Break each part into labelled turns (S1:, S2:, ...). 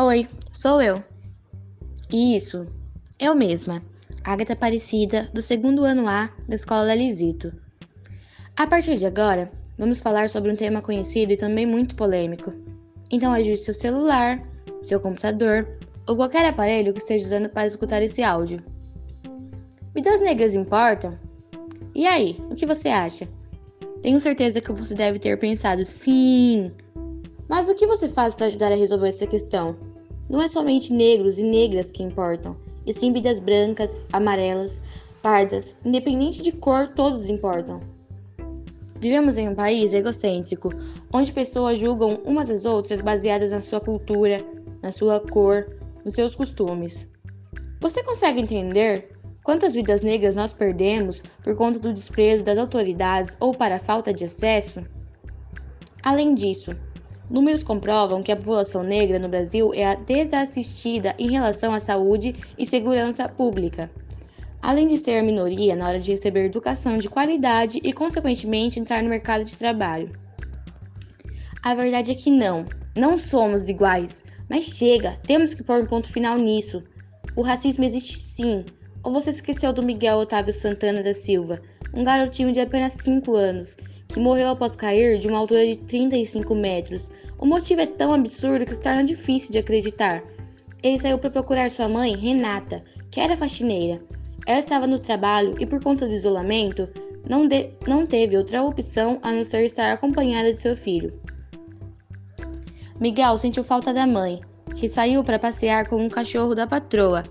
S1: Oi, sou eu. Isso, eu mesma, Agatha Aparecida, do segundo ano A da Escola Lisito. A partir de agora, vamos falar sobre um tema conhecido e também muito polêmico. Então ajuste seu celular, seu computador ou qualquer aparelho que esteja usando para escutar esse áudio. Vidas negras importam? E aí, o que você acha? Tenho certeza que você deve ter pensado sim. Mas o que você faz para ajudar a resolver essa questão? Não é somente negros e negras que importam, e sim vidas brancas, amarelas, pardas, independente de cor, todos importam. Vivemos em um país egocêntrico, onde pessoas julgam umas às outras baseadas na sua cultura, na sua cor, nos seus costumes. Você consegue entender quantas vidas negras nós perdemos por conta do desprezo das autoridades ou para a falta de acesso? Além disso, números comprovam que a população negra no Brasil é desassistida em relação à saúde e segurança pública além de ser a minoria na hora de receber educação de qualidade e, consequentemente, entrar no mercado de trabalho. A verdade é que não, não somos iguais, mas chega, temos que pôr um ponto final nisso. O racismo existe sim. Ou você esqueceu do Miguel Otávio Santana da Silva, um garotinho de apenas 5 anos, que morreu após cair de uma altura de 35 metros. O motivo é tão absurdo que se torna difícil de acreditar. Ele saiu para procurar sua mãe, Renata, que era faxineira. Ela estava no trabalho e, por conta do isolamento, não, de, não teve outra opção a não ser estar acompanhada de seu filho. Miguel sentiu falta da mãe, que saiu para passear com um cachorro da patroa.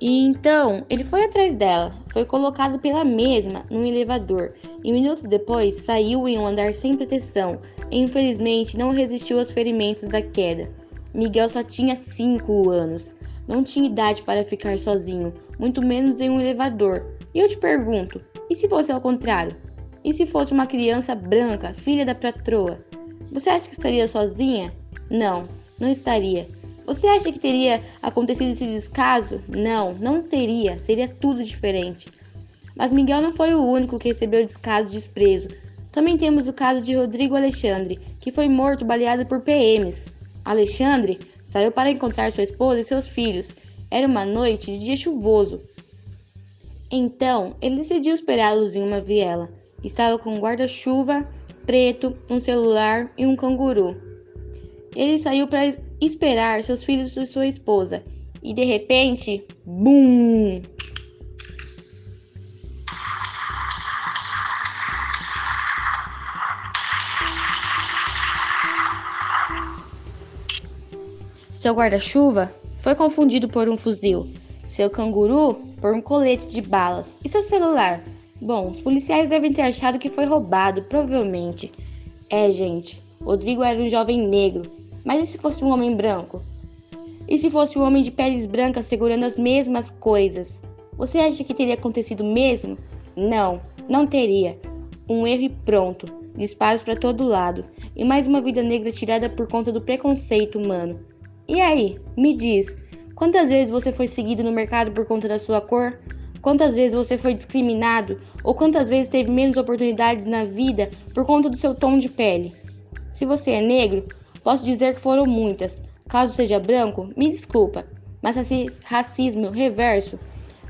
S1: E então ele foi atrás dela, foi colocado pela mesma num elevador e minutos depois saiu em um andar sem proteção e infelizmente não resistiu aos ferimentos da queda. Miguel só tinha 5 anos. Não tinha idade para ficar sozinho, muito menos em um elevador. E eu te pergunto: e se fosse ao contrário? E se fosse uma criança branca, filha da patroa? Você acha que estaria sozinha? Não, não estaria. Você acha que teria acontecido esse descaso? Não, não teria. Seria tudo diferente. Mas Miguel não foi o único que recebeu descaso e desprezo. Também temos o caso de Rodrigo Alexandre, que foi morto baleado por PMs. Alexandre Saiu para encontrar sua esposa e seus filhos. Era uma noite de dia chuvoso. Então, ele decidiu esperá-los em uma viela. Estava com um guarda-chuva preto, um celular e um canguru. Ele saiu para esperar seus filhos e sua esposa. E de repente, BUM! Seu guarda-chuva foi confundido por um fuzil, seu canguru por um colete de balas e seu celular. Bom, os policiais devem ter achado que foi roubado, provavelmente. É, gente, Rodrigo era um jovem negro, mas e se fosse um homem branco? E se fosse um homem de peles brancas segurando as mesmas coisas? Você acha que teria acontecido mesmo? Não, não teria. Um erro e pronto. Disparos para todo lado. E mais uma vida negra tirada por conta do preconceito humano. E aí, me diz, quantas vezes você foi seguido no mercado por conta da sua cor? Quantas vezes você foi discriminado? Ou quantas vezes teve menos oportunidades na vida por conta do seu tom de pele? Se você é negro, posso dizer que foram muitas. Caso seja branco, me desculpa, mas racismo reverso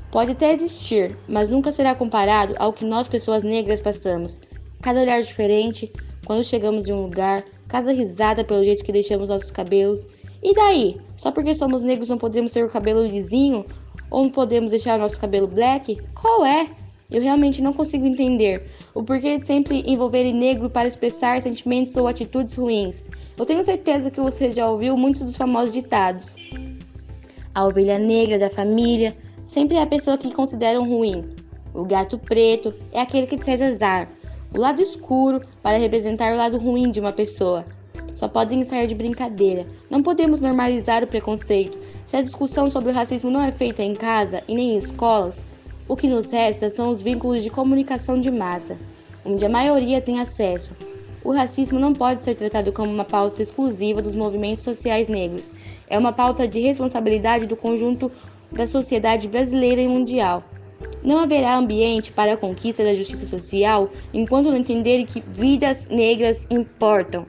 S1: pode até existir, mas nunca será comparado ao que nós, pessoas negras, passamos. Cada olhar diferente, quando chegamos em um lugar, cada risada pelo jeito que deixamos nossos cabelos, e daí? Só porque somos negros não podemos ter o cabelo lisinho? Ou não podemos deixar nosso cabelo black? Qual é? Eu realmente não consigo entender o porquê de sempre envolverem negro para expressar sentimentos ou atitudes ruins. Eu tenho certeza que você já ouviu muitos dos famosos ditados. A ovelha negra da família sempre é a pessoa que consideram ruim. O gato preto é aquele que traz azar. O lado escuro para representar o lado ruim de uma pessoa só podem sair de brincadeira. Não podemos normalizar o preconceito. Se a discussão sobre o racismo não é feita em casa e nem em escolas, o que nos resta são os vínculos de comunicação de massa, onde a maioria tem acesso. O racismo não pode ser tratado como uma pauta exclusiva dos movimentos sociais negros. É uma pauta de responsabilidade do conjunto da sociedade brasileira e mundial. Não haverá ambiente para a conquista da justiça social enquanto não entenderem que vidas negras importam.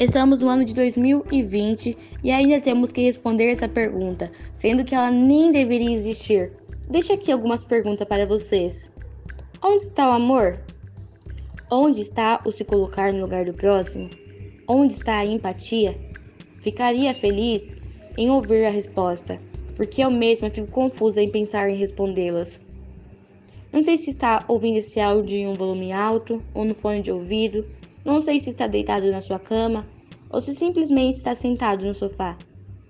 S1: Estamos no ano de 2020 e ainda temos que responder essa pergunta, sendo que ela nem deveria existir. Deixa aqui algumas perguntas para vocês. Onde está o amor? Onde está o se colocar no lugar do próximo? Onde está a empatia? Ficaria feliz em ouvir a resposta, porque eu mesma fico confusa em pensar em respondê-las. Não sei se está ouvindo esse áudio em um volume alto ou no fone de ouvido, não sei se está deitado na sua cama ou se simplesmente está sentado no sofá.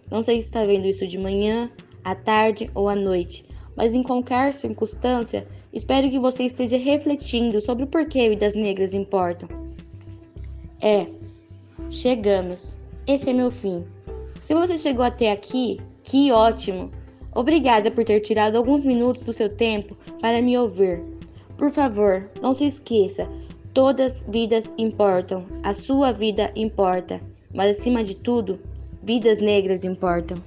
S1: Não sei se está vendo isso de manhã, à tarde ou à noite, mas em qualquer circunstância, espero que você esteja refletindo sobre o porquê vidas negras importam. É, chegamos. Esse é meu fim. Se você chegou até aqui, que ótimo! Obrigada por ter tirado alguns minutos do seu tempo para me ouvir. Por favor, não se esqueça: todas vidas importam, a sua vida importa, mas acima de tudo, vidas negras importam.